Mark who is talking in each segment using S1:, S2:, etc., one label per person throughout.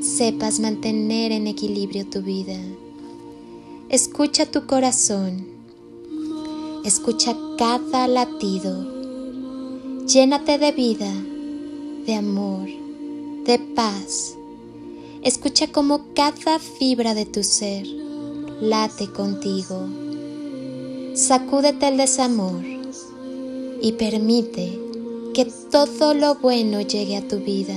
S1: sepas mantener en equilibrio tu vida. Escucha tu corazón, escucha cada latido, llénate de vida, de amor, de paz. Escucha cómo cada fibra de tu ser late contigo. Sacúdete el desamor y permite que todo lo bueno llegue a tu vida.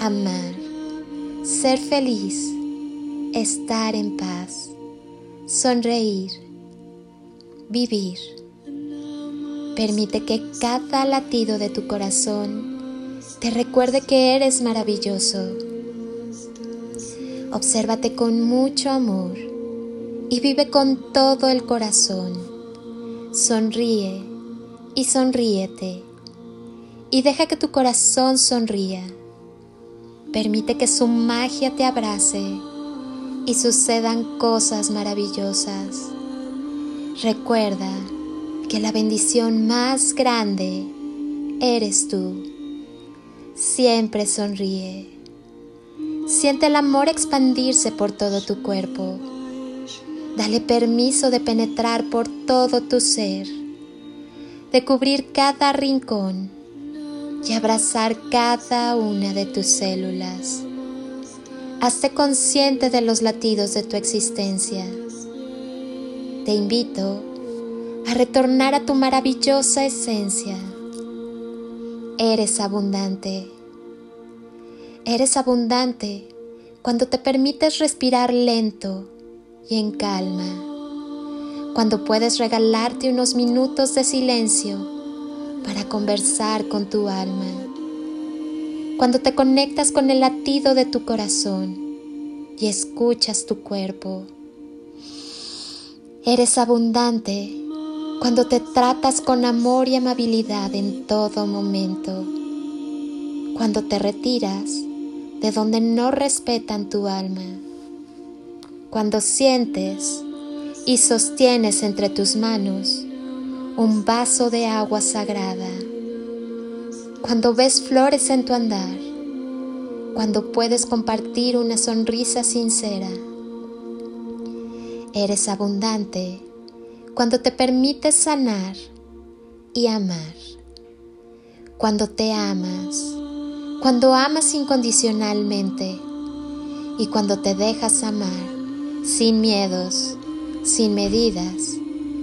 S1: amar, ser feliz estar en paz, sonreír, vivir. Permite que cada latido de tu corazón te recuerde que eres maravilloso. Obsérvate con mucho amor y vive con todo el corazón. Sonríe y sonríete y deja que tu corazón sonría. Permite que su magia te abrace y sucedan cosas maravillosas. Recuerda que la bendición más grande eres tú. Siempre sonríe. Siente el amor expandirse por todo tu cuerpo. Dale permiso de penetrar por todo tu ser, de cubrir cada rincón y abrazar cada una de tus células. Hazte consciente de los latidos de tu existencia. Te invito a retornar a tu maravillosa esencia. Eres abundante. Eres abundante cuando te permites respirar lento y en calma. Cuando puedes regalarte unos minutos de silencio para conversar con tu alma cuando te conectas con el latido de tu corazón y escuchas tu cuerpo. Eres abundante cuando te tratas con amor y amabilidad en todo momento. Cuando te retiras de donde no respetan tu alma. Cuando sientes y sostienes entre tus manos un vaso de agua sagrada cuando ves flores en tu andar, cuando puedes compartir una sonrisa sincera. Eres abundante cuando te permites sanar y amar, cuando te amas, cuando amas incondicionalmente y cuando te dejas amar sin miedos, sin medidas,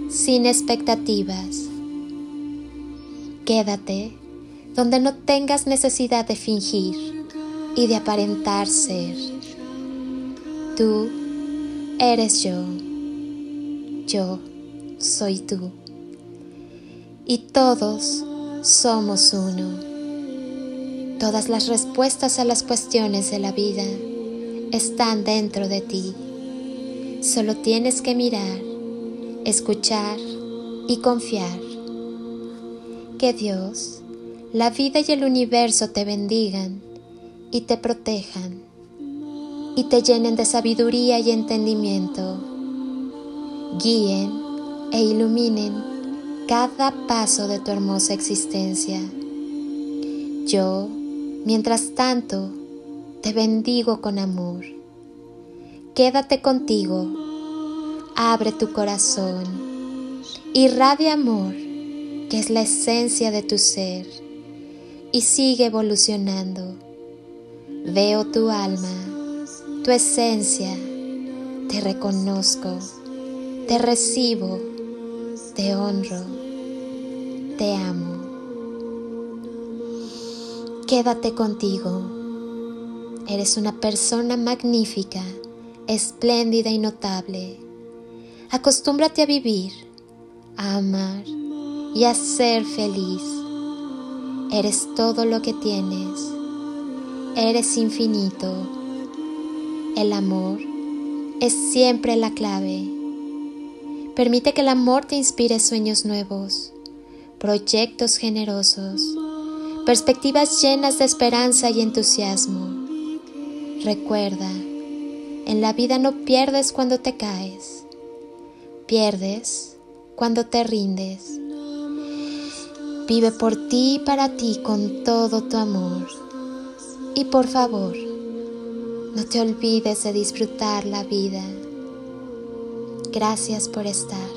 S1: sin expectativas. Quédate donde no tengas necesidad de fingir y de aparentar ser. Tú eres yo, yo soy tú, y todos somos uno. Todas las respuestas a las cuestiones de la vida están dentro de ti. Solo tienes que mirar, escuchar y confiar. Que Dios la vida y el universo te bendigan y te protejan. y te llenen de sabiduría y entendimiento. Guíen e iluminen cada paso de tu hermosa existencia. Yo, mientras tanto, te bendigo con amor. Quédate contigo, abre tu corazón, irradia amor, que es la esencia de tu ser, y sigue evolucionando. Veo tu alma, tu esencia, te reconozco, te recibo, te honro, te amo. Quédate contigo. Eres una persona magnífica, espléndida y notable. Acostúmbrate a vivir, a amar y a ser feliz. Eres todo lo que tienes. Eres infinito. El amor es siempre la clave. Permite que el amor te inspire sueños nuevos, proyectos generosos perspectivas llenas de esperanza y entusiasmo. Recuerda, en la vida no pierdes cuando te caes, pierdes cuando te rindes. Vive por ti y para ti con todo tu amor. Y por favor, no te olvides de disfrutar la vida. Gracias por estar.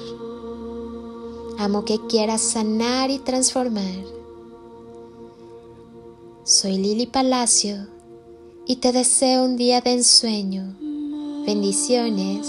S1: Amo que quieras sanar y transformar soy Lili Palacio y te deseo un día de ensueño, bendiciones